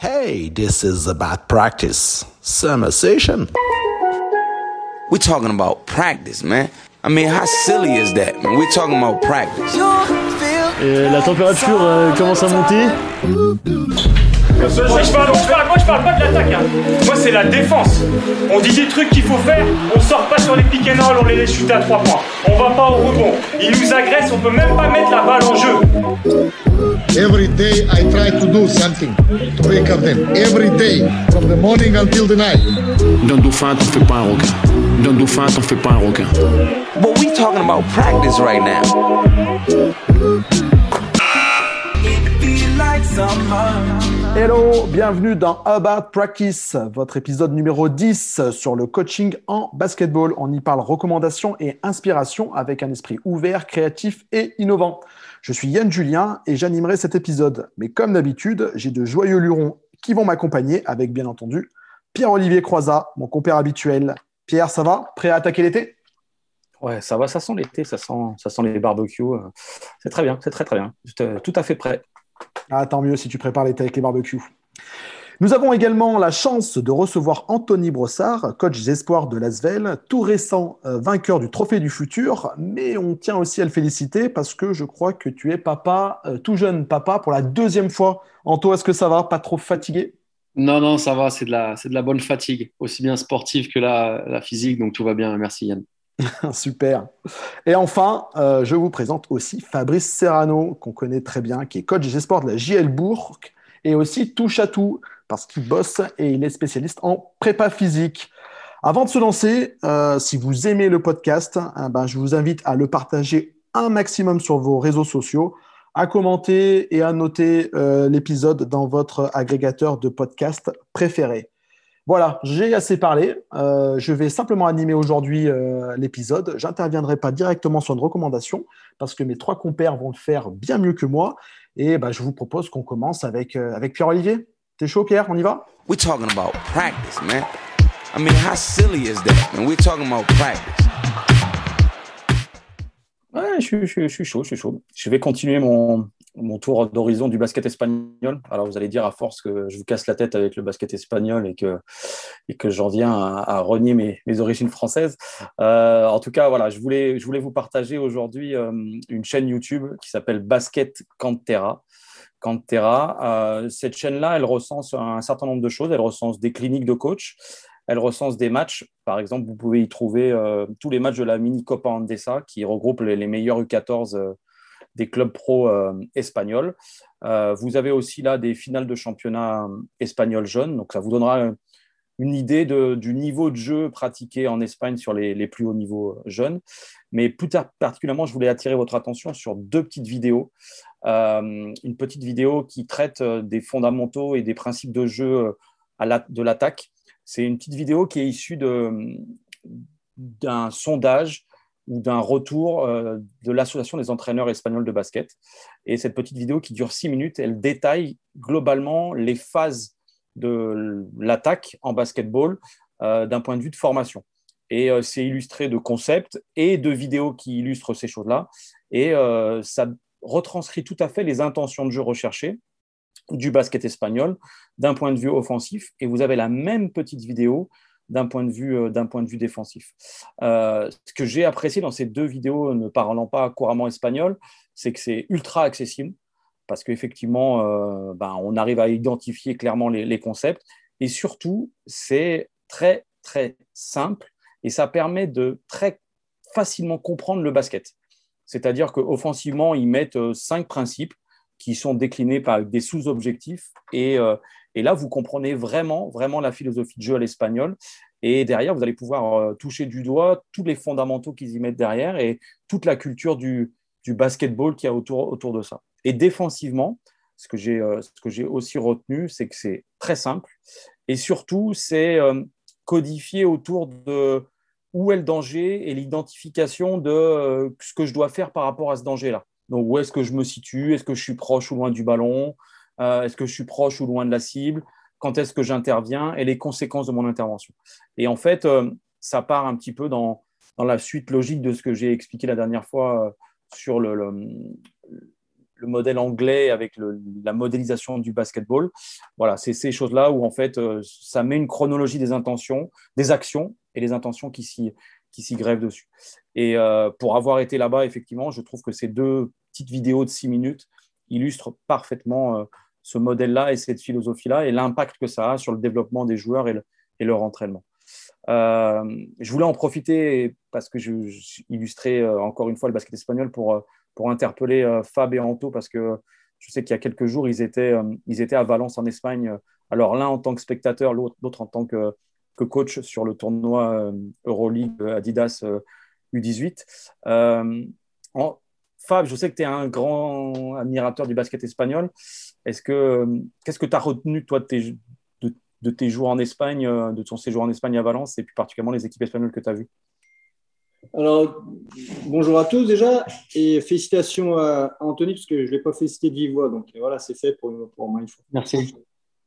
Hey, this is about practice. Summer session. We're talking about practice, man. I mean, how silly is that, man? We're talking about practice. Et la température euh, commence à monter. Moi je, parle, je parle- moi, je parle pas de l'attaque. hein. Moi c'est la défense. On dit des trucs qu'il faut faire, on sort pas sur les pick and roll, on les laisse shooter à 3 points. On va pas au rebond. Ils nous agressent, on peut même pas mettre la balle en jeu. Every day I try to do something to wake up them. Every day, from the morning until the night. D'un dauphin, t'en fais pas un requin. D'un dauphin, t'en fais pas un requin. But we talking about practice right now. Hello, bienvenue dans About Practice, votre épisode numéro 10 sur le coaching en basketball. On y parle recommandations et inspiration avec un esprit ouvert, créatif et innovant. Je suis Yann Julien et j'animerai cet épisode. Mais comme d'habitude, j'ai de joyeux lurons qui vont m'accompagner avec bien entendu Pierre-Olivier Croizat, mon compère habituel. Pierre, ça va? Prêt à attaquer l'été? Ouais, ça va, ça sent l'été, ça sent, ça sent les barbecues. C'est très bien, c'est très très bien. Tout à fait prêt. Ah, tant mieux si tu prépares l'été avec les barbecues. Nous avons également la chance de recevoir Anthony Brossard, coach des espoirs de Lasvel, tout récent euh, vainqueur du Trophée du Futur, mais on tient aussi à le féliciter parce que je crois que tu es papa, euh, tout jeune papa, pour la deuxième fois. Anto, est-ce que ça va? Pas trop fatigué? Non, non, ça va, c'est de la, c'est de la bonne fatigue, aussi bien sportive que la, la physique, donc tout va bien. Merci Yann. Super. Et enfin, euh, je vous présente aussi Fabrice Serrano, qu'on connaît très bien, qui est coach des espoirs de la JL Bourg et aussi touche à tout parce qu'il bosse et il est spécialiste en prépa physique. Avant de se lancer, euh, si vous aimez le podcast, hein, ben, je vous invite à le partager un maximum sur vos réseaux sociaux, à commenter et à noter euh, l'épisode dans votre agrégateur de podcast préféré. Voilà, j'ai assez parlé. Euh, je vais simplement animer aujourd'hui euh, l'épisode. J'interviendrai pas directement sur une recommandation parce que mes trois compères vont le faire bien mieux que moi. Et bah, je vous propose qu'on commence avec, euh, avec Pierre-Olivier. T'es chaud, Pierre? On y va? We're talking about practice, man. I mean, how silly is that, man? We're talking about practice. Ouais, je, suis- je suis- je suis chaud, je suis chaud. Je vais continuer mon, mon tour d'horizon du basket espagnol. Alors, vous allez dire à force que je vous casse la tête avec le basket espagnol et que, et que j'en viens à, renier mes, mes origines françaises. Euh, en tout cas, voilà, je voulais, je voulais vous partager aujourd'hui euh, une chaîne YouTube qui s'appelle Basket Cantera. Cantera. Euh, cette chaîne-là, elle recense un certain nombre de choses. Elle recense des cliniques de coach. Elle recense des matchs. Par exemple, vous pouvez y trouver tous les matchs de la mini Copa Andesa qui regroupe les, les meilleurs U14 euh, des clubs pro euh, espagnols. Euh, vous avez aussi là des finales de championnat euh, espagnol jeunes. Donc, ça vous donnera une idée du niveau de jeu pratiqué en Espagne sur les, plus hauts niveaux jeunes. Mais plus tard, particulièrement, je voulais attirer votre attention sur deux petites vidéos. Une petite vidéo qui traite des fondamentaux et des principes de jeu de l'attaque. C'est une petite vidéo qui est issue d'un sondage ou d'un retour euh, de l'Association des entraîneurs espagnols de basket. Et cette petite vidéo qui dure six minutes, elle détaille globalement les phases de l'attaque en basketball euh, d'un point de vue de formation. Et euh, c'est illustré de concepts et de vidéos qui illustrent ces choses-là. Et euh, ça retranscrit tout à fait les intentions de jeu recherchées du basket espagnol d'un point de vue offensif. Et vous avez la même petite vidéo d'un point de vue, euh, d'un point de vue défensif. Euh, ce que j'ai apprécié dans ces deux vidéos, ne parlant pas couramment espagnol, c'est que c'est ultra accessible parce qu'effectivement, euh, ben, on arrive à identifier clairement les, les concepts et surtout, c'est très, très simple et ça permet de très facilement comprendre le basket. C'est-à-dire qu'offensivement, ils mettent cinq principes qui sont déclinés par des sous-objectifs et, euh, et là, vous comprenez vraiment, vraiment la philosophie de jeu à l'espagnol. Et derrière, vous allez pouvoir euh, toucher du doigt tous les fondamentaux qu'ils y mettent derrière et toute la culture du, du basketball qu'il y a autour, autour de ça. Et défensivement, ce que j'ai euh, aussi retenu, c'est que c'est très simple et surtout, c'est euh, codifié autour de où est le danger et l'identification de ce que je dois faire par rapport à ce danger-là. Donc, où est-ce que je me situe? Est-ce que je suis proche ou loin du ballon? Euh, Est-ce que je suis proche ou loin de la cible? Quand est-ce que j'interviens? Et les conséquences de mon intervention. Et en fait, euh, ça part un petit peu dans, dans la suite logique de ce que j'ai expliqué la dernière fois euh, sur le, le- le modèle anglais avec la modélisation du basketball. Voilà, c'est ces choses-là où en fait, ça met une chronologie des intentions, des actions et les intentions qui s'y qui s'y grèvent dessus. Et pour avoir été là-bas, effectivement, je trouve que ces deux vidéos de six minutes illustrent parfaitement euh, ce modèle-là et cette philosophie-là et l'impact que ça a sur le développement des joueurs et, leur entraînement. Euh, je voulais en profiter parce que je, illustrais euh, encore une fois le basket espagnol pour, pour interpeller Fab et Anto parce que je sais qu'il y a quelques jours, ils étaient, ils étaient à Valence en Espagne. Alors l'un en tant que spectateur, l'autre en tant que, coach sur le tournoi Euroleague Adidas U18. En, Fab, je sais que tu es un grand admirateur du basket espagnol. Est-ce que qu'est-ce que tu as retenu toi de tes, de tes jours en Espagne, euh, de ton séjour en Espagne à Valence et plus particulièrement les équipes espagnoles que tu as vues? Alors, bonjour à tous déjà et félicitations à Anthony parce que je ne l'ai pas félicité de vive voix. Donc voilà, c'est fait pour, pour moi. Merci.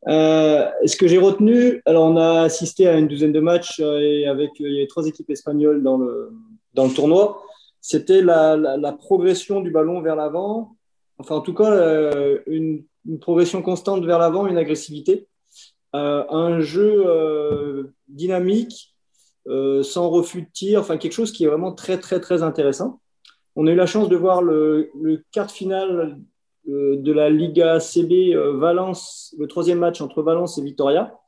Euh, ce que j'ai retenu, alors on a assisté à une douzaine de matchs euh, et avec il y avait trois équipes espagnoles dans le, dans le tournoi. C'était la, progression du ballon vers l'avant, enfin en tout cas une, une progression constante vers l'avant, une agressivité. Euh, un jeu euh, dynamique, euh, sans refus de tir, enfin quelque chose qui est vraiment très très très intéressant. On a eu la chance de voir le, quart final de la Liga CB Valence, le troisième match entre Valence et Vitoria.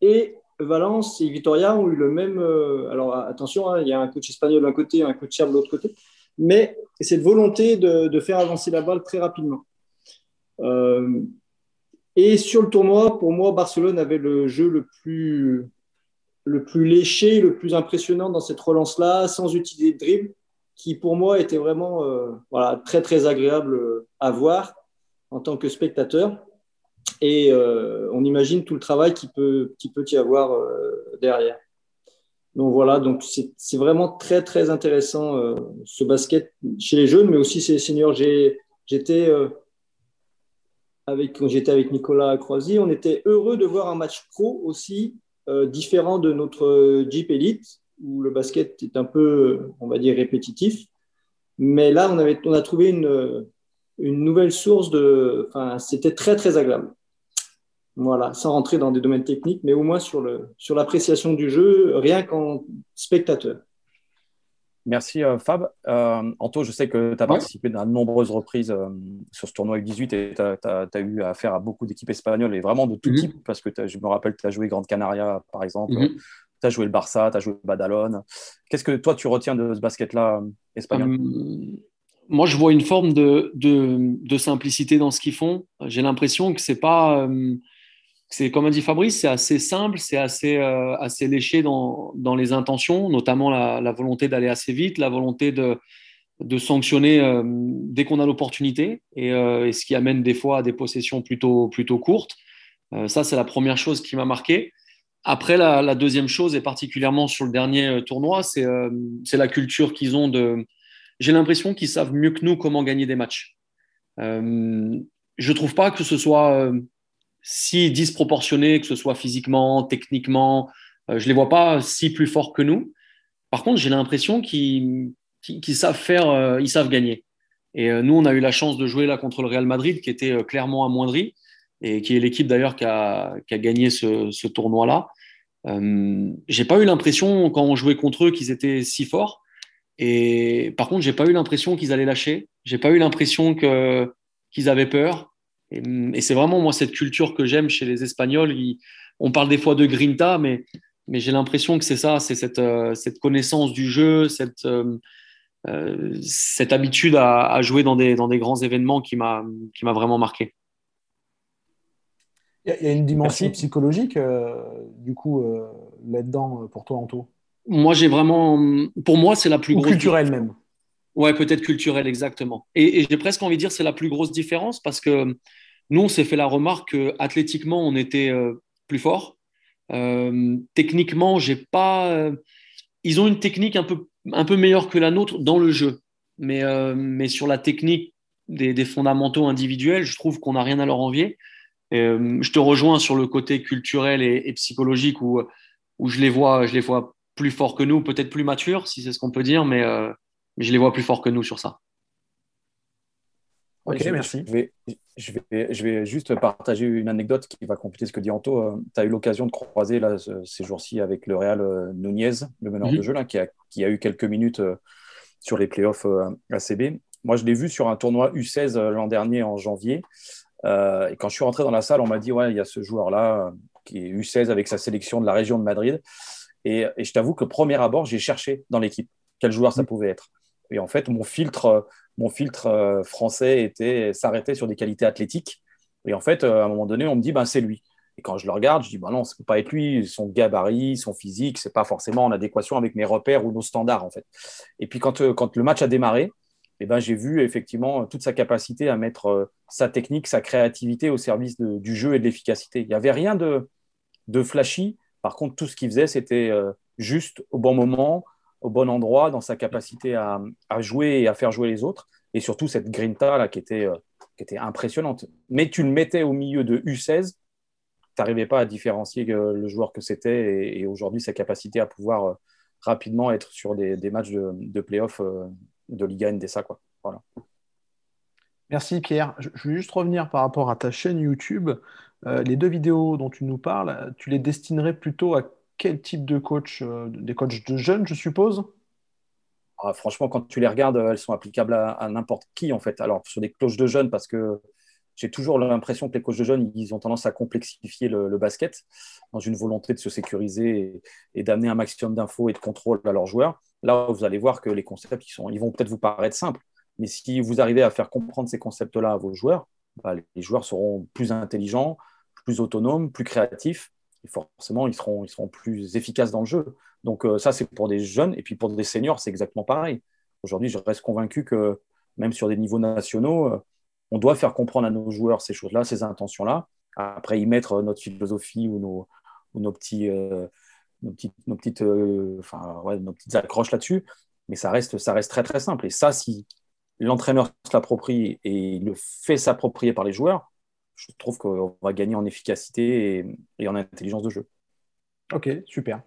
Et Valence et Vitoria ont eu le même. alors attention, hein, il y a un coach espagnol d'un côté, un coach serbe de l'autre côté, mais cette volonté de, faire avancer la balle très rapidement. Euh, et sur le tournoi, pour moi, Barcelone avait le jeu le plus, léché, le plus impressionnant dans cette relance-là, sans utiliser de dribble, qui pour moi était vraiment euh, très très agréable à voir en tant que spectateur. Et euh, on imagine tout le travail qui peut, qui peut y avoir euh, derrière. Donc voilà, donc c'est vraiment très très intéressant ce basket chez les jeunes, mais aussi chez les seniors. J'étais avec, j'étais avec Nicolas Croisy, on était heureux de voir un match pro aussi euh, différent de notre Jeep Elite, où le basket est un peu, on va dire, répétitif. Mais là, on, avait, on a trouvé une, une nouvelle source de. Enfin, c'était très, très agréable. Voilà, sans rentrer dans des domaines techniques, mais au moins sur l'appréciation sur du jeu, rien qu'en spectateur. Merci euh, Fab. Euh, Anto, je sais que tu as participé à de nombreuses reprises euh, sur ce tournoi U18 et tu as, eu affaire à beaucoup d'équipes espagnoles et vraiment de tout mhm. type parce que je me rappelle que tu as joué Grande Canaria par exemple, mhm. tu as joué le Barça, tu as joué le Badalone. Qu'est-ce que toi tu retiens de ce basket-là espagnol? Moi je vois une forme de, de, simplicité dans ce qu'ils font. J'ai l'impression que c'est pas c'est comme a dit Fabrice, c'est assez simple, c'est assez, euh, assez léché dans, dans, les intentions, notamment la, volonté d'aller assez vite, la volonté de, de sanctionner euh, dès qu'on a l'opportunité, et, euh, et, ce qui amène des fois à des possessions plutôt, plutôt courtes. ça, c'est la première chose qui m'a marqué. Après, la, la, deuxième chose, et particulièrement sur le dernier tournoi, c'est la culture qu'ils ont de... J'ai l'impression qu'ils savent mieux que nous comment gagner des matchs. je ne trouve pas que ce soit si disproportionnés, que ce soit physiquement, techniquement. Euh, je ne les vois pas si plus forts que nous. Par contre, j'ai l'impression qu'ils savent faire, euh, ils savent gagner. Et euh, nous, on a eu la chance de jouer là contre le Real Madrid, qui était clairement amoindri, et qui est l'équipe d'ailleurs qui a, gagné ce, tournoi-là. j'ai pas eu l'impression, quand on jouait contre eux, qu'ils étaient si forts. Et par contre, j'ai pas eu l'impression qu'ils allaient lâcher. J'ai pas eu l'impression qu'ils avaient peur. Et, c'est vraiment moi cette culture que j'aime chez les Espagnols. on parle des fois de grinta, mais, mais j'ai l'impression que c'est ça, c'est cette, euh, cette, connaissance du jeu, cette, euh, euh, cette habitude à, jouer dans des, dans des grands événements qui m'a vraiment marqué. Il y a une dimension psychologique, du coup, là-dedans, pour toi, Anto? Moi, j'ai vraiment. Pour moi, c'est la plus Ou grosse. culturelle même. Ouais, peut-être culturelle, exactement. Et, et j'ai presque envie de dire c'est la plus grosse différence parce que nous, on s'est fait la remarque qu'athlétiquement, on était euh, plus fort. Euh, techniquement, j'ai pas. Euh, ils ont une technique un peu, un peu meilleure que la nôtre dans le jeu. Mais, mais sur la technique des, fondamentaux individuels, je trouve qu'on n'a rien à leur envier. je te rejoins sur le côté culturel et, psychologique où, où je, les vois, je les vois plus forts que nous, peut-être plus matures, si c'est ce qu'on peut dire, mais, mais je les vois plus forts que nous sur ça. Ok, je, merci. Je vais, je, vais, je vais juste partager une anecdote qui va compléter ce que dit Anto. tu as eu l'occasion de croiser là, ces jours-ci avec le Real Nunez, le meneur Mhm. de jeu, là, qui, a, qui a eu quelques minutes euh, sur les playoffs euh, ACB. Moi, je l'ai vu sur un tournoi U16 euh, l'an dernier en janvier. Euh, et quand je suis rentré dans la salle, on m'a dit Ouais, il y a ce joueur-là euh, qui est U16 avec sa sélection de la région de Madrid. Et, et je t'avoue que premier abord, j'ai cherché dans l'équipe quel joueur ça pouvait être. Et en fait, mon filtre, mon filtre euh, français était s'arrêtait sur des qualités athlétiques. Et en fait, euh, à un moment donné, on me dit ben, c'est lui. Et quand je le regarde, je dis ben non, ça peut pas être lui. Son gabarit, son physique, c'est pas forcément en adéquation avec mes repères ou nos standards en fait. Et puis quand, euh, quand le match a démarré, eh ben, j'ai vu effectivement toute sa capacité à mettre sa technique, sa créativité au service de- du jeu et de l'efficacité. Il n'y avait rien de, de flashy. Par contre, tout ce qu'il faisait, c'était euh, juste au bon moment, au bon endroit, dans sa capacité à, jouer et à faire jouer les autres. Et surtout cette grinta là, qui, était, euh, qui était impressionnante. Mais tu le mettais au milieu de U16, tu n'arrivais pas à différencier euh, le joueur que c'était. Et, aujourd'hui, sa capacité à pouvoir rapidement être sur des, matchs de, de de Liga NDSA. Quoi. Voilà. Merci Pierre. Je, je veux juste revenir par rapport à ta chaîne YouTube. Euh, les deux vidéos dont tu nous parles, tu les destinerais plutôt à quel type de coach euh, Des coachs de jeunes, je suppose? Ah, franchement, quand tu les regardes, elles sont applicables à, n'importe qui, en fait. Alors, sur des coachs de jeunes, parce que j'ai toujours l'impression que les coachs de jeunes, ils ont tendance à complexifier le, basket dans une volonté de se sécuriser et, et d'amener un maximum d'infos et de contrôle à leurs joueurs. Là, vous allez voir que les concepts, ils, sont, ils vont peut-être vous paraître simples, mais si vous arrivez à faire comprendre ces concepts-là à vos joueurs, bah, les joueurs seront plus intelligents, plus autonomes, plus créatifs, et forcément, ils seront, plus efficaces dans le jeu. Donc euh, ça, c'est pour des jeunes, et puis pour des seniors, c'est exactement pareil. Aujourd'hui, je reste convaincu que même sur des niveaux nationaux, euh, on doit faire comprendre à nos joueurs ces choses-là, ces intentions-là. Après, y mettre notre philosophie ou nos, petits, euh, euh, nos petites accroches là-dessus. Mais ça reste, ça reste très, très simple. Et ça, si l'entraîneur se l'approprie et le fait s'approprier par les joueurs, je trouve qu'on va gagner en efficacité et, et, en intelligence de jeu. Ok, super.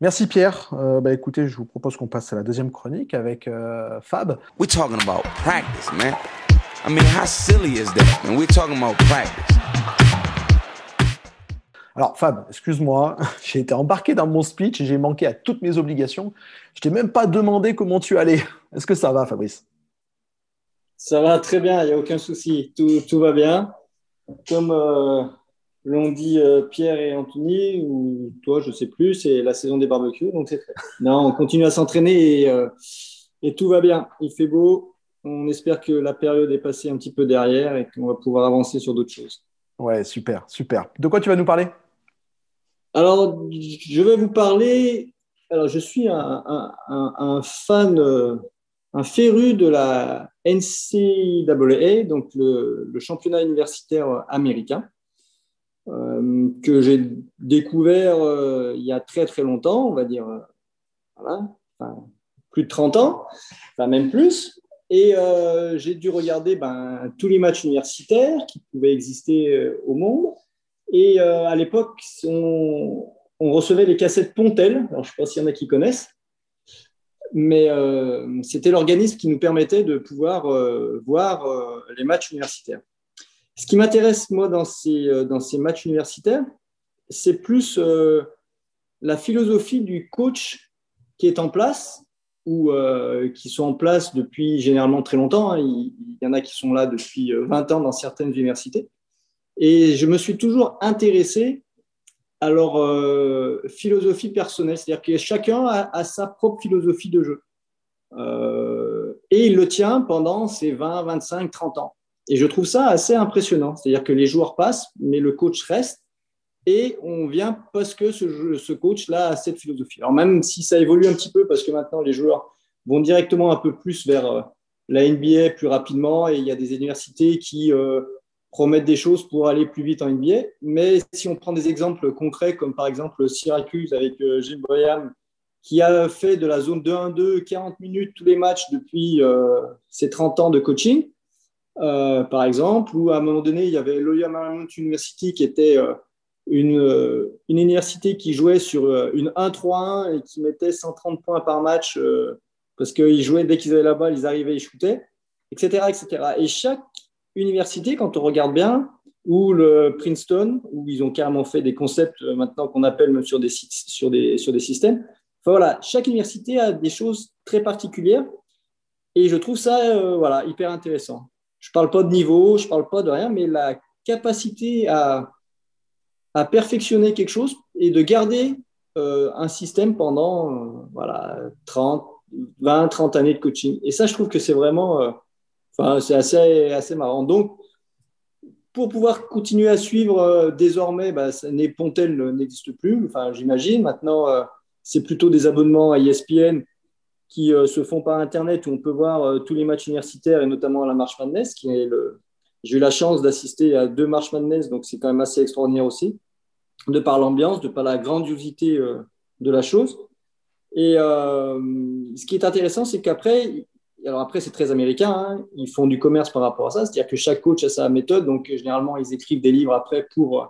Merci Pierre. Euh, bah, écoutez, je vous propose qu'on passe à la deuxième chronique avec euh, Fab. We're talking about practice, man. I mean, how silly is that? Man, we're talking about practice. Alors Fab, excuse-moi, j'ai été embarqué dans mon speech et j'ai manqué à toutes mes obligations. Je t'ai même pas demandé comment tu allais. Est-ce que ça va, Fabrice? Ça va très bien, il n'y a aucun souci. Tout, tout va bien. Comme euh, l'ont dit euh, Pierre et Anthony, ou toi, je ne sais plus, c'est la saison des barbecues, donc c'est fait. Non, on continue à s'entraîner et, euh, et, tout va bien. Il fait beau. On espère que la période est passée un petit peu derrière et qu'on va pouvoir avancer sur d'autres choses. Ouais, super, super. De quoi tu vas nous parler? Alors, je vais vous parler. Alors, je suis un, un, un, un fan, un féru de la NCAA, donc le, championnat universitaire américain, euh, que j'ai découvert euh, il y a très très longtemps, on va dire, euh, plus de 30 ans, même plus. Et j'ai dû regarder ben, tous les matchs universitaires qui pouvaient exister au monde. Et à l'époque, on, on, recevait les cassettes Pontel. Alors, je ne sais pas s'il y en a qui connaissent. Mais euh, c'était l'organisme qui nous permettait de pouvoir euh, voir euh, les matchs universitaires. Ce qui m'intéresse, moi, dans ces, dans ces matchs universitaires, c'est plus la philosophie du coach qui est en place ou qui sont en place depuis généralement très longtemps. Hein. Il, il, y en a qui sont là depuis 20 ans dans certaines universités. Et je me suis toujours intéressé leur euh, philosophie personnelle, c'est-à-dire que chacun a, a, sa propre philosophie de jeu. Euh, et il le tient pendant ses 20, 25, 30 ans. Et je trouve ça assez impressionnant, c'est-à-dire que les joueurs passent, mais le coach reste. Et on vient parce que ce, ce coach-là a cette philosophie. Alors même si ça évolue un petit peu, parce que maintenant les joueurs vont directement un peu plus vers euh, la NBA plus rapidement, et il y a des universités qui euh, promettent des choses pour aller plus vite en NBA. Mais si on prend des exemples concrets, comme par exemple Syracuse avec euh, Jim Boyam, qui a fait de la zone 2-1-2 40 minutes tous les matchs depuis euh, ses 30 ans de coaching, euh, par exemple, ou à un moment donné, il y avait Loyola Marymount University qui était euh, une, euh, une, université qui jouait sur euh, une 1-3-1 et qui mettait 130 points par match euh, parce qu'ils jouaient dès qu'ils avaient la balle, ils arrivaient, ils shootaient, etc., etc. Et chaque universités, quand on regarde bien, ou le Princeton, où ils ont carrément fait des concepts euh, maintenant qu'on appelle même sur des, sur des, sur des systèmes. Voilà, chaque université a des choses très particulières et je trouve ça euh, voilà, hyper intéressant. Je ne parle pas de niveau, je ne parle pas de rien, mais la capacité à, à perfectionner quelque chose et de garder euh, un système pendant voilà, 30, 20, 30 années de coaching. Et ça, je trouve que c'est vraiment c'est assez, assez marrant. Donc, pour pouvoir continuer à suivre, euh, désormais, bah, Pontel n'existe plus, enfin, j'imagine. Maintenant, euh, c'est plutôt des abonnements à ESPN qui euh, se font par Internet où on peut voir tous les matchs universitaires et notamment la Marche Madness. Qui est. J'ai eu la chance d'assister à deux Marches Madness, donc c'est quand même assez extraordinaire aussi, de par l'ambiance, de par la grandiosité de la chose. Et ce qui est intéressant, c'est qu'après, alors après, c'est très américain. Hein. Ils font du commerce par rapport à ça. C'est-à-dire que chaque coach a sa méthode. Donc, généralement, ils écrivent des livres après pour euh,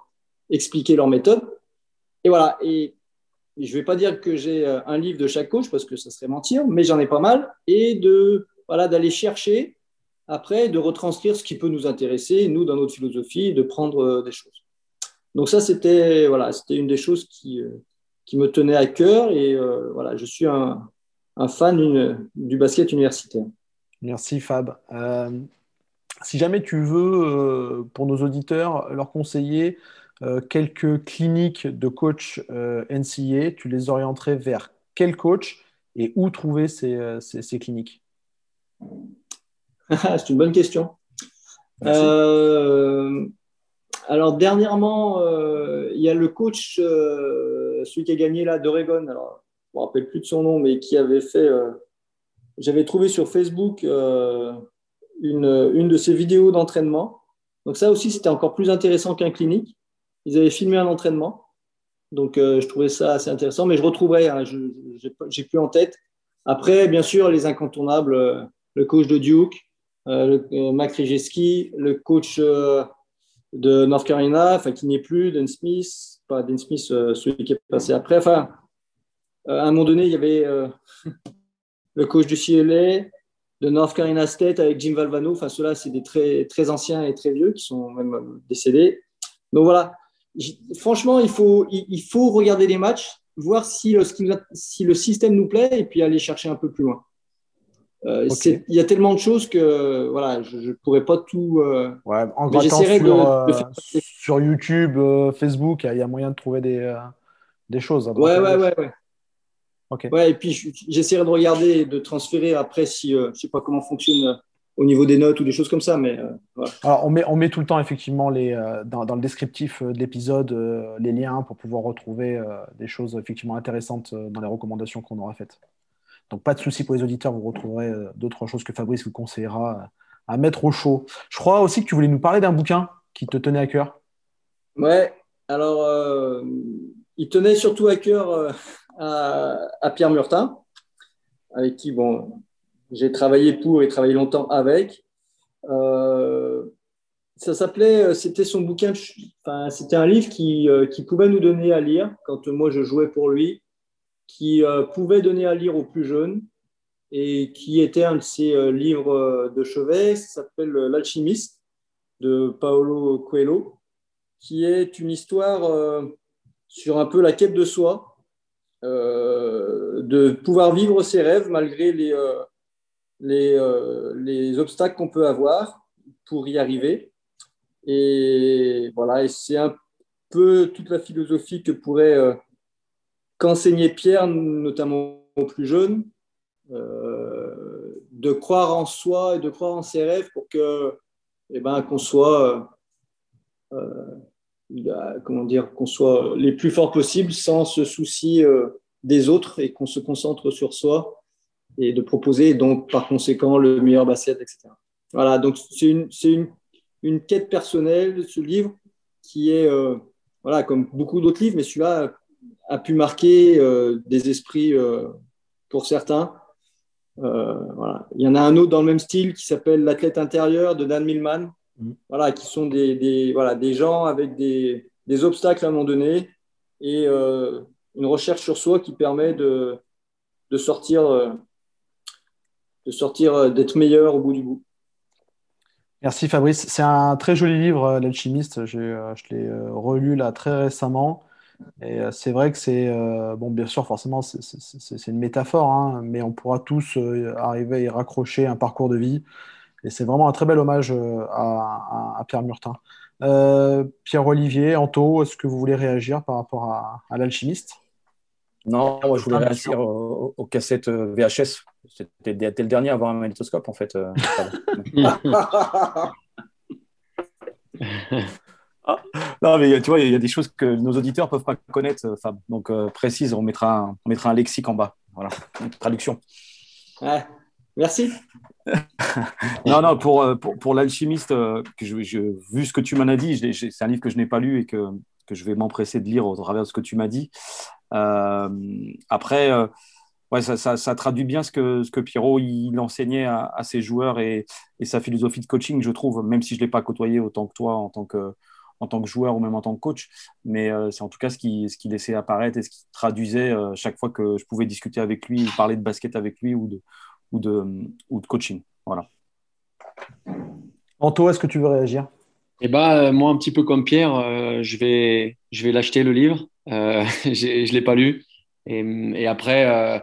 expliquer leur méthode. Et voilà. Et je ne vais pas dire que j'ai euh, un livre de chaque coach parce que ça serait mentir, mais j'en ai pas mal. Et de voilà d'aller chercher après, de retranscrire ce qui peut nous intéresser, nous, dans notre philosophie, de prendre euh, des choses. Donc ça, c'était voilà, une des choses qui, qui me tenait à cœur. Et voilà, je suis un, un fan du basket universitaire. Merci Fab. Euh, si jamais tu veux, euh, pour nos auditeurs, leur conseiller euh, quelques cliniques de coach NCA, tu les orienterais vers quel coach et où trouver ces, cliniques? C'est une bonne question. alors dernièrement, il y a le coach, celui qui a gagné là d'Oregon. Alors me rappelle plus de son nom, mais qui avait fait. Euh, j'avais trouvé sur Facebook euh, une, une de ses vidéos d'entraînement. Donc ça aussi, c'était encore plus intéressant qu'un clinique. Ils avaient filmé un entraînement. Donc euh, je trouvais ça assez intéressant, mais je retrouverai, hein, je n'ai plus en tête. Après, bien sûr, les incontournables, le coach de Duke, le, Mac Rejeski, le coach de North Carolina, enfin qui n'est plus, Dan Smith, pas Dan Smith, celui qui est passé après. Enfin, à un moment donné, il y avait euh, le coach du CLA, de North Carolina State avec Jim Valvano. Enfin, ceux-là, c'est des très, très anciens et très vieux qui sont même euh, décédés. Donc voilà, franchement, il faut, il, faut regarder les matchs, voir si le, si le système nous plaît et puis aller chercher un peu plus loin. Il y a tellement de choses que voilà, je ne pourrais pas tout. ouais, en sur, sur YouTube, Facebook, il y a moyen de trouver des, des choses. Ouais, ouais, ouais, ouais, Ouais, et puis j'essaierai de regarder et de transférer après si euh, je sais pas comment fonctionne euh, au niveau des notes ou des choses comme ça, mais euh, voilà. Alors on met, on met tout le temps effectivement les, dans, dans, le descriptif de l'épisode les liens pour pouvoir retrouver des choses effectivement intéressantes dans les recommandations qu'on aura faites. Donc pas de souci pour les auditeurs, vous retrouverez d'autres choses que Fabrice vous conseillera à mettre au chaud. Je crois aussi que tu voulais nous parler d'un bouquin qui te tenait à cœur. Ouais, alors il tenait surtout à cœur à, Pierre Murtin, avec qui bon, j'ai travaillé pour et travaillé longtemps avec. Euh, ça s'appelait, c'était son bouquin, enfin, c'était un livre qui, euh, qui, pouvait nous donner à lire quand moi je jouais pour lui, qui euh, pouvait donner à lire aux plus jeunes et qui était un de ses livres de chevet. Ça s'appelle L'alchimiste de Paolo Coelho, qui est une histoire sur un peu la quête de soi, euh, de pouvoir vivre ses rêves malgré les, euh, les, euh, les obstacles qu'on peut avoir pour y arriver. Et voilà, et c'est un peu toute la philosophie que pourrait qu'enseigner Pierre, notamment aux plus jeunes, de croire en soi et de croire en ses rêves pour que, eh ben, qu'on soit comment dire, qu'on soit les plus forts possibles sans se soucier euh, des autres et qu'on se concentre sur soi et de proposer donc par conséquent le meilleur basket, etc. Voilà, donc c'est une, une, une, quête personnelle, ce livre, qui est, euh, voilà, comme beaucoup d'autres livres, mais celui-là a pu marquer euh, des esprits pour certains. voilà. Il y en a un autre dans le même style qui s'appelle L'athlète intérieur de Dan Millman, Mm. voilà, qui sont des, des, voilà, des gens avec des, des, obstacles à un moment donné et euh, une recherche sur soi qui permet de, de sortir, euh, de sortir, euh, d'être meilleur au bout du bout. Merci Fabrice. C'est un très joli livre, L'Alchimiste. Euh, je l'ai relu là très récemment. Et c'est vrai que c'est, euh, bon, bien sûr, forcément, c'est c'est- c'est- c'est une métaphore, hein, mais on pourra tous euh, arriver à y raccrocher un parcours de vie. Et c'est vraiment un très bel hommage euh, à, à- à Pierre Murtin. Euh, Pierre-Olivier, Anto, est-ce que vous voulez réagir par rapport à, à L'Alchimiste? Non, moi je voulais Ah, bien réagir aux, aux cassettes euh, VHS. C'était le dernier à avoir un magnétoscope en fait. Ah, non, mais tu vois, il y a des choses que nos auditeurs peuvent pas connaître, Fab. Donc euh, précise, on mettra, un, on mettra un lexique en bas. Voilà, une traduction. Ouais. Merci. Non, non, pour, euh, pour, l'alchimiste, euh, je, vu ce que tu m'en as dit, c'est un livre que je n'ai pas lu et que, que je vais m'empresser de lire au travers de ce que tu m'as dit. Euh, après, ouais, ça, ça, traduit bien ce que, ce que Pierrot il enseignait à, ses joueurs et, et sa philosophie de coaching, je trouve, même si je ne l'ai pas côtoyé autant que toi en tant que, en tant que joueur ou même en tant que coach. Mais c'est en tout cas ce qui, ce qui laissait apparaître et ce qui traduisait chaque fois que je pouvais discuter avec lui parler de basket avec lui ou de, ou de, ou de coaching. Voilà. Anto, est-ce que tu veux réagir? Eh ben, euh, moi, un petit peu comme Pierre, euh, je vais, je vais l'acheter le livre. Euh, je l'ai pas lu. Et, et après, euh,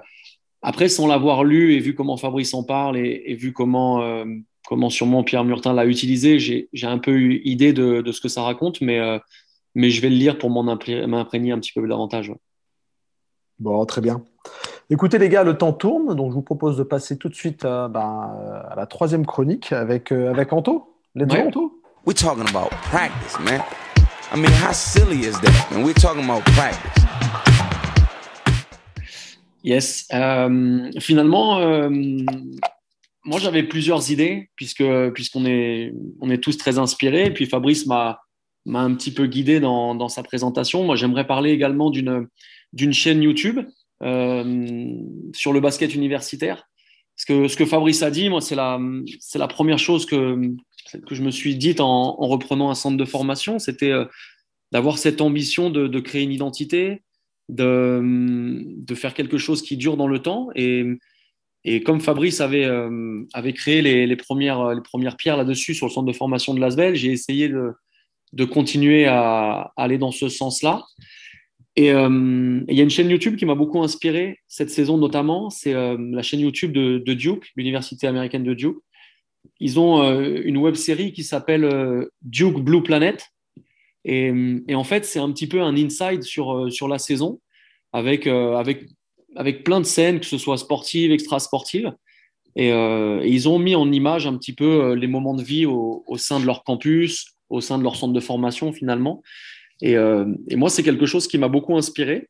après, sans l'avoir lu et vu comment Fabrice en parle et, et vu comment, euh, comment sûrement Pierre Murtin l'a utilisé, j'ai, j'ai un peu eu idée de, de ce que ça raconte, mais, euh, mais je vais le lire pour m'en impré- m'imprégner un petit peu davantage. ouais. Bon, très bien. Écoutez les gars, le temps tourne, donc je vous propose de passer tout de suite euh, ben, à la troisième chronique avec, euh, avec Anto. Let's go. Anto. We're talking about practice, man. I mean, how silly is that, man? We're talking about practice. Yes. Euh, finalement, euh, moi j'avais plusieurs idées puisque puisqu'on est on est tous très inspirés. Puis Fabrice m'a m'a un petit peu guidé dans, dans sa présentation. Moi, j'aimerais parler également d'une d'une chaîne YouTube euh, sur le basket universitaire. Ce que Fabrice a dit, moi, c'est la première chose que je me suis dite en, en reprenant un centre de formation, c'était euh, d'avoir cette ambition de, créer une identité, de, faire quelque chose qui dure dans le temps. Et, comme Fabrice avait, euh, créé les, premières, pierres là-dessus sur le centre de formation de Lasvel, j'ai essayé de, continuer à aller dans ce sens-là. Et euh, il y a une chaîne YouTube qui m'a beaucoup inspiré cette saison notamment, c'est euh, la chaîne YouTube de, Duke, l'université américaine de Duke. Ils ont euh, une web série qui s'appelle Duke Blue Planet. Et, en fait, c'est un petit peu un inside sur, sur la saison avec, avec, avec plein de scènes, que ce soit sportives, extra-sportives. Et, et ils ont mis en image un petit peu les moments de vie au, au sein de leur campus, au sein de leur centre de formation finalement. Et, euh, et moi, c'est quelque chose qui m'a beaucoup inspiré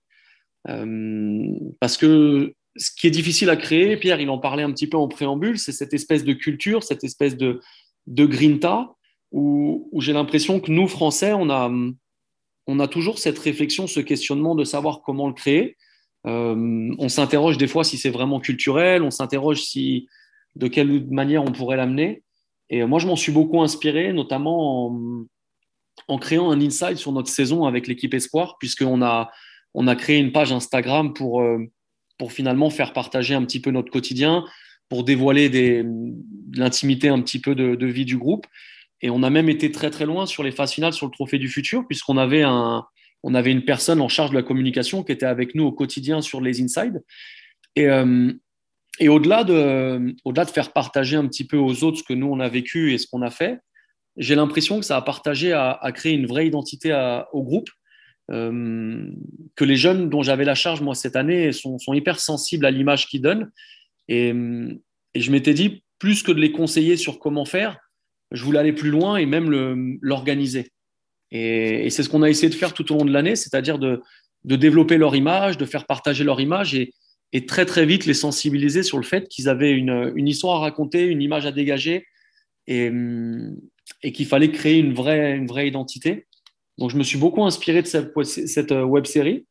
euh, parce que ce qui est difficile à créer, Pierre, il en parlait un petit peu en préambule, c'est cette espèce de culture, cette espèce de, de grinta où, j'ai l'impression que nous, Français, on a, on a toujours cette réflexion, ce questionnement de savoir comment le créer. Euh, on s'interroge des fois si c'est vraiment culturel, on s'interroge si de quelle manière on pourrait l'amener. Et moi, je m'en suis beaucoup inspiré, notamment en, en créant un insight sur notre saison avec l'équipe Espoir, puisqu'on a, on a créé une page Instagram pour, euh, pour finalement faire partager un petit peu notre quotidien, pour dévoiler l'intimité un petit peu de, de vie du groupe. Et on a même été très très loin sur les phases finales sur le Trophée du Futur, puisqu'on avait, un, on avait une personne en charge de la communication qui était avec nous au quotidien sur les insides. Et, euh, et au-delà de, au-delà de faire partager un petit peu aux autres ce que nous on a vécu et ce qu'on a fait, j'ai l'impression que ça a partagé à, à créer une vraie identité au groupe. Euh, que les jeunes dont j'avais la charge moi cette année sont, hyper sensibles à l'image qu'ils donnent. Et, je m'étais dit, plus que de les conseiller sur comment faire, je voulais aller plus loin et même l'organiser. Et, c'est ce qu'on a essayé de faire tout au long de l'année, c'est-à-dire de, développer leur image, de faire partager leur image et, et très très vite les sensibiliser sur le fait qu'ils avaient une, une histoire à raconter, une image à dégager et, et qu'il fallait créer une vraie, une vraie identité. Donc je me suis beaucoup inspiré de cette, cette web série.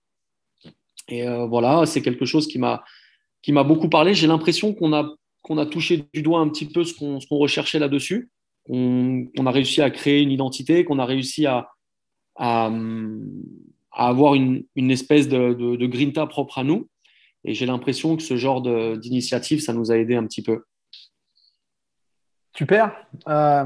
Et euh, voilà, c'est quelque chose qui m'a, beaucoup parlé. J'ai l'impression qu'on a, qu'on a touché du doigt un petit peu ce qu'on, qu'on recherchait là-dessus. On, a réussi à créer une identité, qu'on a réussi à, à, à avoir une, une espèce de, de, de, grinta propre à nous. Et j'ai l'impression que ce genre d'initiative, ça nous a aidé un petit peu. Super. Euh,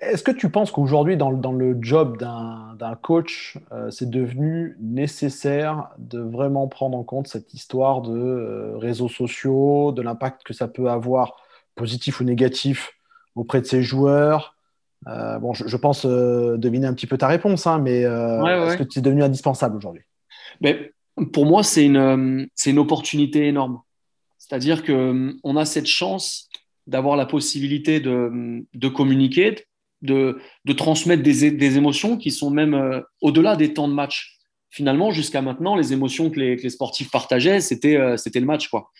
Est-ce que tu penses qu'aujourd'hui, dans, le- dans le job d'un coach, euh, c'est devenu nécessaire de vraiment prendre en compte cette histoire de euh, réseaux sociaux, de l'impact que ça peut avoir, positif ou négatif, auprès de ses joueurs? Euh, Bon, je, je pense deviner un petit peu ta réponse, hein, mais Ouais, ouais. est-ce que c'est devenu indispensable aujourd'hui? Mais pour moi, c'est une, une opportunité énorme. C'est-à-dire qu'on a cette chance d'avoir la possibilité de, de communiquer, de, de transmettre des, émotions qui sont même euh, au-delà des temps de match. Finalement, jusqu'à maintenant, les émotions que les, sportifs partageaient, c'était euh, c'était le match. Quoi.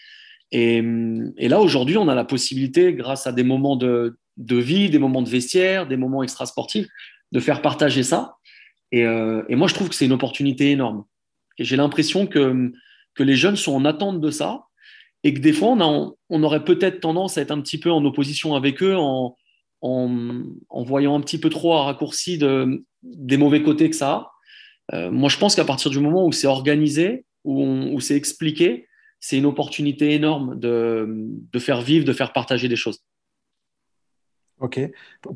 Et, hum, et là, aujourd'hui, on a la possibilité, grâce à des moments de, vie, des moments de vestiaire, des moments extrasportifs, de faire partager ça. Et, euh, moi, je trouve que c'est une opportunité énorme. Et j'ai l'impression que, que les jeunes sont en attente de ça et que des fois, on, a- on aurait peut-être tendance à être un petit peu en opposition avec eux en, en voyant un petit peu trop à raccourci de, des mauvais côtés que ça a. Euh, moi, je pense qu'à partir du moment où c'est organisé, où, où c'est expliqué, c'est une opportunité énorme de, de faire vivre, de faire partager des choses. Ok.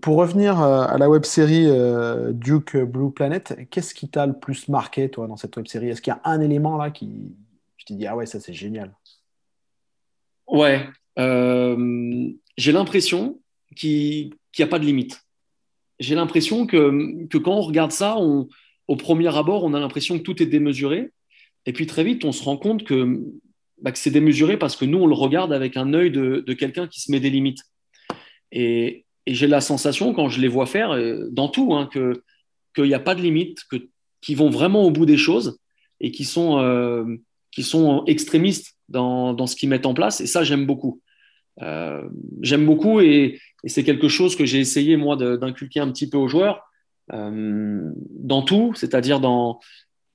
Pour revenir euh, à la web série euh, Duke Blue Planet, qu'est-ce qui t'a le plus marqué, toi, dans cette web série? Est-ce qu'il y a un élément là qui. Je t'ai dit, ah ouais, ça c'est génial? Ouais, euh, j'ai l'impression qu'il n'y a pas de limite. J'ai l'impression que, quand on regarde ça, au premier abord, on a l'impression que tout est démesuré. Et puis très vite, on se rend compte que, bah, c'est démesuré parce que nous, on le regarde avec un œil de, quelqu'un qui se met des limites. Et, j'ai la sensation, quand je les vois faire, euh, dans tout, hein, qu'il n'y a pas de limite, qu'ils vont vraiment au bout des choses et qui sont, euh, qui extrémistes dans ce qu'ils mettent en place. Et ça, j'aime beaucoup. Euh, j'aime beaucoup et, c'est quelque chose que j'ai essayé, moi, d'inculquer un petit peu aux joueurs euh, dans tout, c'est-à-dire dans,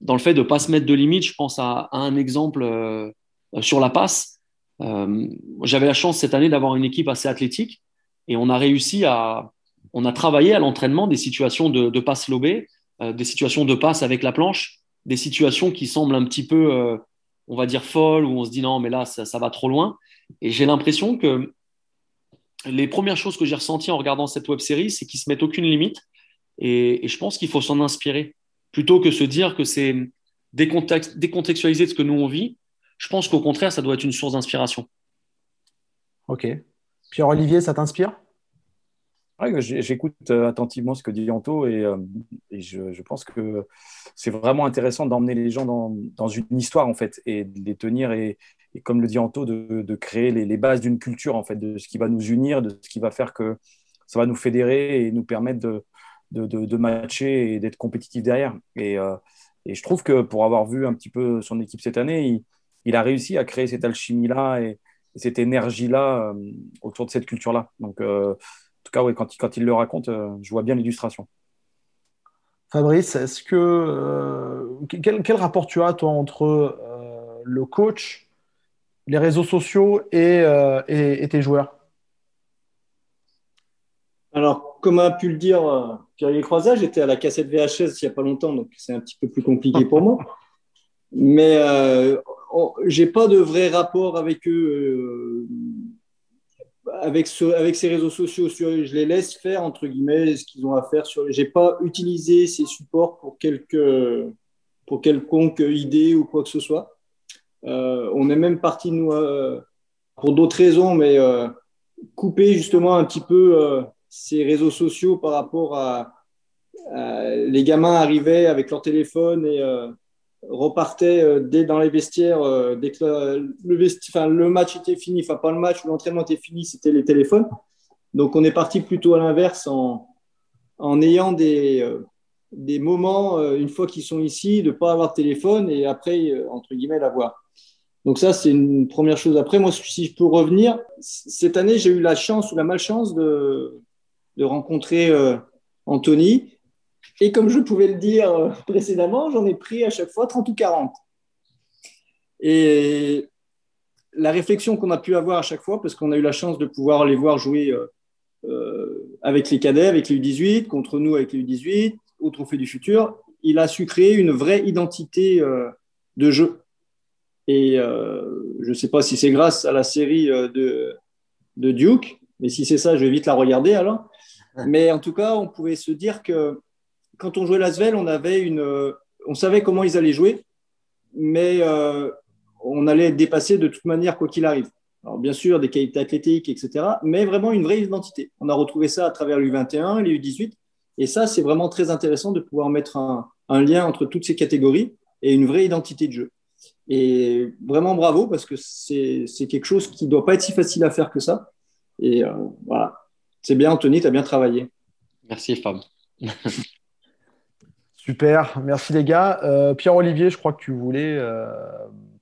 dans le fait de ne pas se mettre de limites. Je pense à, un exemple euh, sur la passe. J'avais la chance cette année d'avoir une équipe assez athlétique et on a réussi à, on a travaillé à l'entraînement des situations de, passe lobée, des situations de passe avec la planche, des situations qui semblent un petit peu, on va dire, folles, où on se dit non, mais là, ça va trop loin. Et j'ai l'impression que les premières choses que j'ai ressenties en regardant cette web série, c'est qu'ils se mettent aucune limite. Et, et je pense qu'il faut s'en inspirer. Plutôt que se dire que c'est décontext- décontextualiser de ce que nous on vit, je pense qu'au contraire, ça doit être une source d'inspiration. Ok. Pierre-Olivier, ça t'inspire? Ouais, J'écoute euh, attentivement ce que dit Anto et, euh, et je, je pense que c'est vraiment intéressant d'emmener les gens dans, dans une histoire en fait et de les tenir et, et comme le dit Anto, de, créer les, bases d'une culture en fait, de ce qui va nous unir, de ce qui va faire que ça va nous fédérer et nous permettre de, matcher et d'être compétitif derrière. Et, euh, et je trouve que pour avoir vu un petit peu son équipe cette année, il, a réussi à créer cette alchimie-là et, et cette énergie-là euh, autour de cette culture-là. Donc, euh, en tout cas, quand, il, le raconte, je vois bien l'illustration. Fabrice, est-ce que quel, rapport tu as toi entre le coach, les réseaux sociaux et, euh, et- tes joueurs Alors, comme a pu le dire euh, Pierre Croisat, j'étais à la cassette VHS il n'y a pas longtemps, donc c'est un petit peu plus compliqué pour moi. Mais euh, j'ai pas de vrai rapport avec eux, euh, avec, ce- avec ces réseaux sociaux. Je les laisse faire, entre guillemets, ce qu'ils ont à faire. Sur... J'ai pas utilisé ces supports pour, quelque, pour quelconque idée ou quoi que ce soit. Euh, on est même parti, euh, pour d'autres raisons, mais euh, couper justement un petit peu ces réseaux sociaux par rapport à, les gamins arrivaient avec leur téléphone et repartaient dès dans les vestiaires dès que le, match était fini, enfin pas le match, l'entraînement était fini, c'était les téléphones. Donc on est parti plutôt à l'inverse en, en ayant des, des moments, une fois qu'ils sont ici, de ne pas avoir de téléphone et après, entre guillemets, l'avoir. Donc ça, c'est une première chose. Après, moi, si je peux revenir, cette année, j'ai eu la chance ou la malchance de, rencontrer euh, Anthony. Et comme je pouvais le dire euh, précédemment, j'en ai pris à chaque fois 30 ou 40. Et la réflexion qu'on a pu avoir à chaque fois, parce qu'on a eu la chance de pouvoir les voir jouer euh, avec les cadets, avec les U18, contre nous avec les U18, au Trophée du Futur, il a su créer une vraie identité de jeu. Et euh, je ne sais pas si c'est grâce à la série euh, de, de Duke, Mais si c'est ça, je vais vite la regarder alors. Mais en tout cas, on pouvait se dire que quand on jouait l'Asvel, on avait une, on savait comment ils allaient jouer, mais euh, on allait être dépassé de toute manière quoi qu'il arrive. Alors bien sûr, des qualités athlétiques, etc., mais vraiment une vraie identité. On a retrouvé ça à travers l'U21, les U18, et ça, c'est vraiment très intéressant de pouvoir mettre un, un lien entre toutes ces catégories et une vraie identité de jeu. Et vraiment bravo parce que c'est quelque chose qui ne doit pas être si facile à faire que ça. Et euh, voilà, c'est bien Anthony, tu as bien travaillé. Merci Fab. Super, merci les gars. Euh, Pierre-Olivier, je crois que tu voulais euh,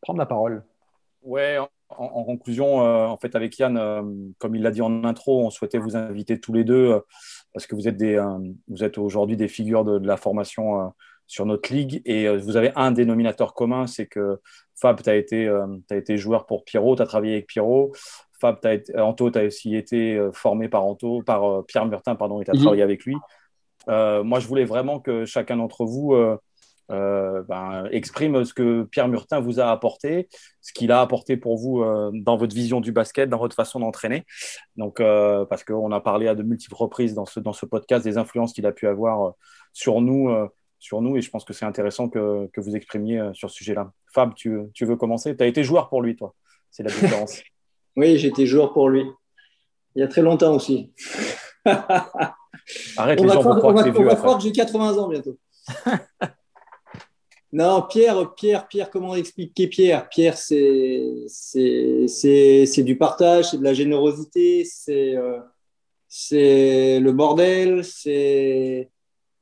prendre la parole. Ouais, en, conclusion, en fait, avec Yann, comme il l'a dit en intro, on souhaitait vous inviter tous les deux parce que vous êtes, des, vous êtes aujourd'hui des figures de, de la formation sur notre ligue. Et euh, vous avez un dénominateur commun, c'est que Fab, tu as, été, euh, été joueur pour Pierrot, tu as travaillé avec Pierrot. Fab, as été, Anto, tu as aussi été euh, formé par, Anto, par Pierre Murtin pardon, et tu as mhm. travaillé avec lui. moi, je voulais vraiment que chacun d'entre vous ben, exprime ce que Pierre Murtin vous a apporté, ce qu'il a apporté pour vous dans votre vision du basket, dans votre façon d'entraîner. Donc, parce qu'on a parlé à de multiples reprises dans ce, dans ce podcast des influences qu'il a pu avoir sur nous sur nous et je pense que c'est intéressant que, que, vous exprimiez euh, sur ce sujet-là. Fab, tu, tu, veux commencer? Tu as été joueur pour lui, toi. C'est la différence. oui, j'ai été joueur pour lui. Il y a très longtemps aussi. Arrête on les gens croire, on va, on va croire que j'ai 80 ans bientôt. non, Pierre, Pierre, Pierre, comment expliquer Pierre? Pierre, c'est c'est du partage, c'est de la générosité, c'est euh, c'est le bordel, c'est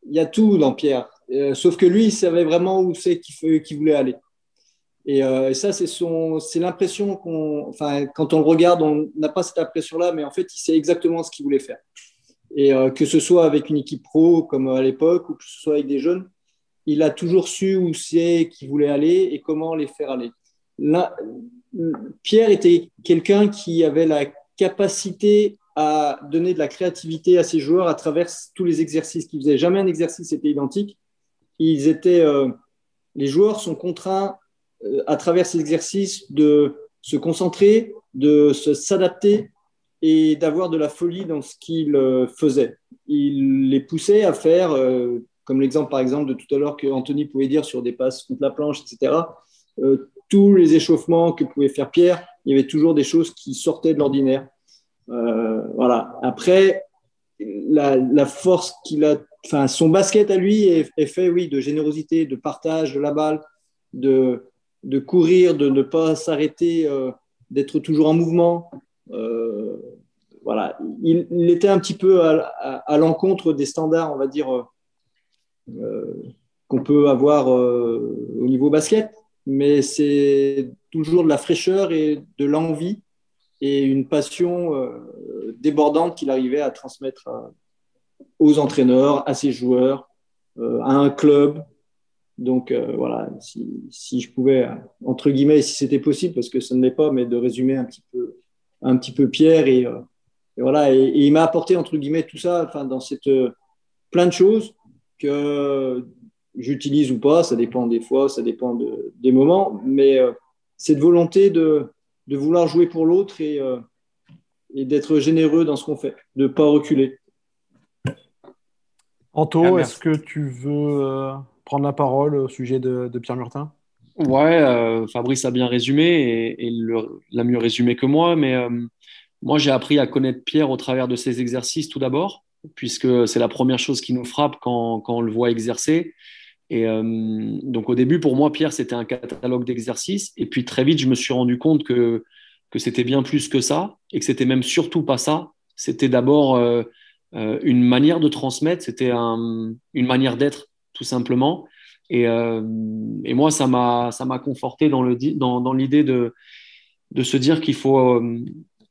il y a tout dans Pierre. Euh, sauf que lui, il savait vraiment où c'est qu'il voulait aller. Euh, et, ça, c'est l'impression qu'on, enfin, quand on le regarde, on n'a pas cette impression-là, mais en fait, il sait exactement ce qu'il voulait faire. Et euh, que ce soit avec une équipe pro comme à l'époque, ou que ce soit avec des jeunes, il a toujours su où c'est qu'il voulait aller et comment les faire aller. Là, Pierre était quelqu'un qui avait la capacité à donner de la créativité à ses joueurs à travers tous les exercices qu'il faisait. Jamais un exercice n'était identique ils étaient, euh, les joueurs sont contraints euh, à travers ces exercices de se concentrer, de s'adapter et d'avoir de la folie dans ce qu'ils euh, faisaient. Il les poussait à faire, comme l'exemple par exemple de tout à l'heure que Anthony pouvait dire sur des passes contre la planche, etc. tous les échauffements que pouvait faire Pierre, il y avait toujours des choses qui sortaient de l'ordinaire. voilà. Après, la force qu'il a enfin, son basket à lui est, fait, oui, de générosité, de partage de la balle, de, de courir, de ne pas s'arrêter, euh, d'être toujours en mouvement. Euh, voilà, il, était un petit peu à, l'encontre des standards, on va dire, euh, qu'on peut avoir au niveau basket, mais c'est toujours de la fraîcheur et de l'envie et une passion débordante qu'il arrivait à transmettre à, aux entraîneurs, à ses joueurs, euh, à un club. Donc euh, voilà, si, je pouvais, entre guillemets, si c'était possible, parce que ce ne l'est pas, mais de résumer un petit peu, un petit peu Pierre. Et, euh, voilà, et, il m'a apporté, entre guillemets, tout ça enfin, dans cette, plein de choses que j'utilise ou pas, ça dépend des fois, ça dépend des moments, mais cette volonté de, de vouloir jouer pour l'autre et, et d'être généreux dans ce qu'on fait, de ne pas reculer. Anto, est-ce que tu veux euh, prendre la parole au sujet de, Pierre Murtin? Ouais, euh, Fabrice a bien résumé et, l'a mieux résumé que moi, mais euh, moi j'ai appris à connaître Pierre au travers de ses exercices tout d'abord, puisque c'est la première chose qui nous frappe quand, on le voit exercer. Et donc au début, pour moi, Pierre, c'était un catalogue d'exercices, et puis très vite, je me suis rendu compte que, que c'était bien plus que ça, et que c'était même surtout pas ça. C'était d'abord euh, une manière de transmettre, c'était une manière d'être, tout simplement. Et, euh, moi, ça m'a, conforté dans, le, dans, l'idée de, de se dire qu'il faut, euh,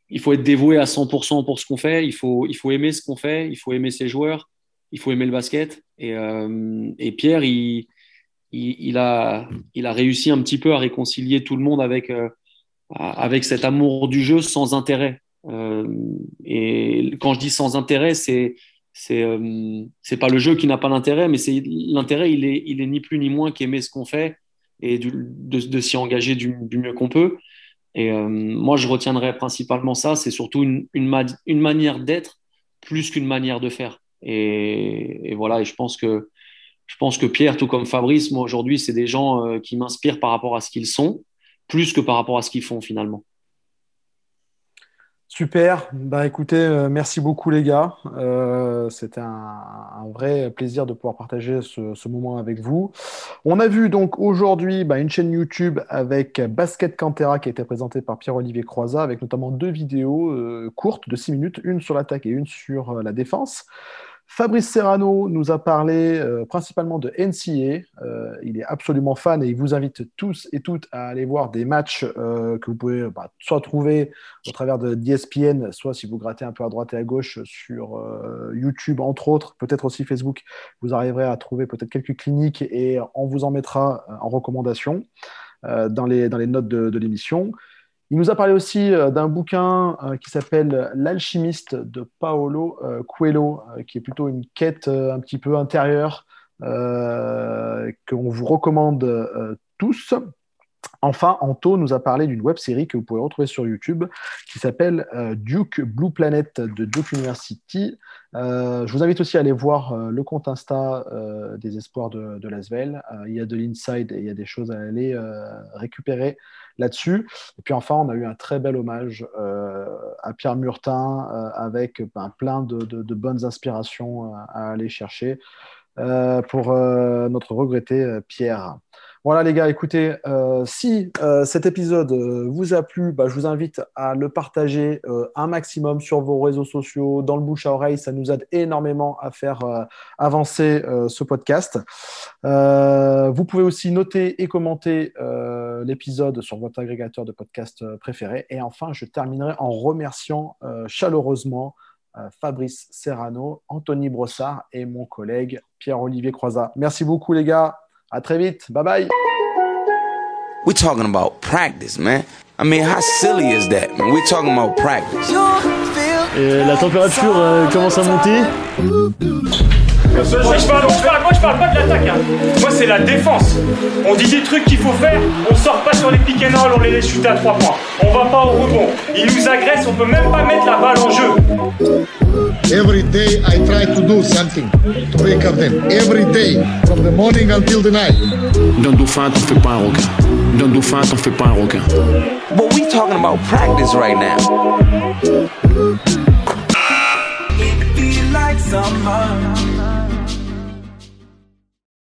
il faut être dévoué à 100% pour ce qu'on fait, il faut, il faut aimer ce qu'on fait, il faut aimer ses joueurs, il faut aimer le basket. Et, et Pierre, il, il, a, il a réussi un petit peu à réconcilier tout le monde avec, avec cet amour du jeu sans intérêt. Euh, et quand je dis sans intérêt, c'est c'est euh, c'est pas le jeu qui n'a pas d'intérêt, mais c'est l'intérêt, il est, il est ni plus ni moins qu'aimer ce qu'on fait et de, de s'y engager du, mieux qu'on peut. Et moi, je retiendrai principalement ça. C'est surtout une, une, manière d'être plus qu'une manière de faire. Et, voilà, et je pense que je pense que Pierre, tout comme Fabrice, moi aujourd'hui, c'est des gens qui m'inspirent par rapport à ce qu'ils sont, plus que par rapport à ce qu'ils font finalement. Super. Bah, écoutez, euh, merci beaucoup les gars. Euh, C'était un, vrai plaisir de pouvoir partager ce, moment avec vous. On a vu donc aujourd'hui bah, une chaîne YouTube avec Basket Cantera qui a été présentée par Pierre-Olivier Croizat avec notamment deux vidéos euh, courtes de 6 minutes, une sur l'attaque et une sur euh, la défense. Fabrice Serrano nous a parlé euh, principalement de NCA. Euh, il est absolument fan et il vous invite tous et toutes à aller voir des matchs euh, que vous pouvez bah, soit trouver au travers de d'ESPN, soit si vous grattez un peu à droite et à gauche sur YouTube, entre autres, peut-être aussi Facebook, vous arriverez à trouver peut-être quelques cliniques et on vous en mettra en recommandation dans, les, dans les notes de l'émission. Il nous a parlé aussi euh, d'un bouquin euh, qui s'appelle L'alchimiste de Paolo euh, Coelho, qui est plutôt une quête un petit peu intérieure qu'on vous recommande tous. Enfin, Anto nous a parlé d'une web série que vous pouvez retrouver sur YouTube qui s'appelle Duke Blue Planet de Duke University. je vous invite aussi à aller voir le compte Insta des espoirs de, de Lasvel. il y a de l'inside et il y a des choses à aller récupérer là-dessus. Et puis enfin, on a eu un très bel hommage euh, à Pierre Murtin euh, avec ben, plein de, bonnes inspirations euh, à aller chercher pour notre regretté Pierre. Voilà les gars, écoutez, euh, si euh, cet épisode euh, vous a plu, bah, je vous invite à le partager un maximum sur vos réseaux sociaux, dans le bouche à oreille, ça nous aide énormément à faire avancer ce podcast. vous pouvez aussi noter et commenter l'épisode sur votre agrégateur de podcast préféré. Et enfin, je terminerai en remerciant chaleureusement Fabrice Serrano, Anthony Brossard et mon collègue Pierre-Olivier Croizat. Merci beaucoup les gars. À très vite. Bye bye. We're talking about practice, man. I mean, how silly is that, man? We're talking about practice. Et la température euh, commence à monter. Moi je parle, moi je parle, moi je parle pas de l'attaque. Hein. Moi c'est la défense. On dit des trucs qu'il faut faire, on sort pas sur les pick and roll, on les laisse chuter à 3 points. On va pas au rebond. Ils nous agressent, on peut même pas mettre la balle en jeu. Every day I try to do something to wake up them. Every day, from the morning until the night. Dans Dauphin, t'en fais pas un requin. Dans Dauphin, t'en fais pas un requin. But we talking about practice right now. It feel like summer.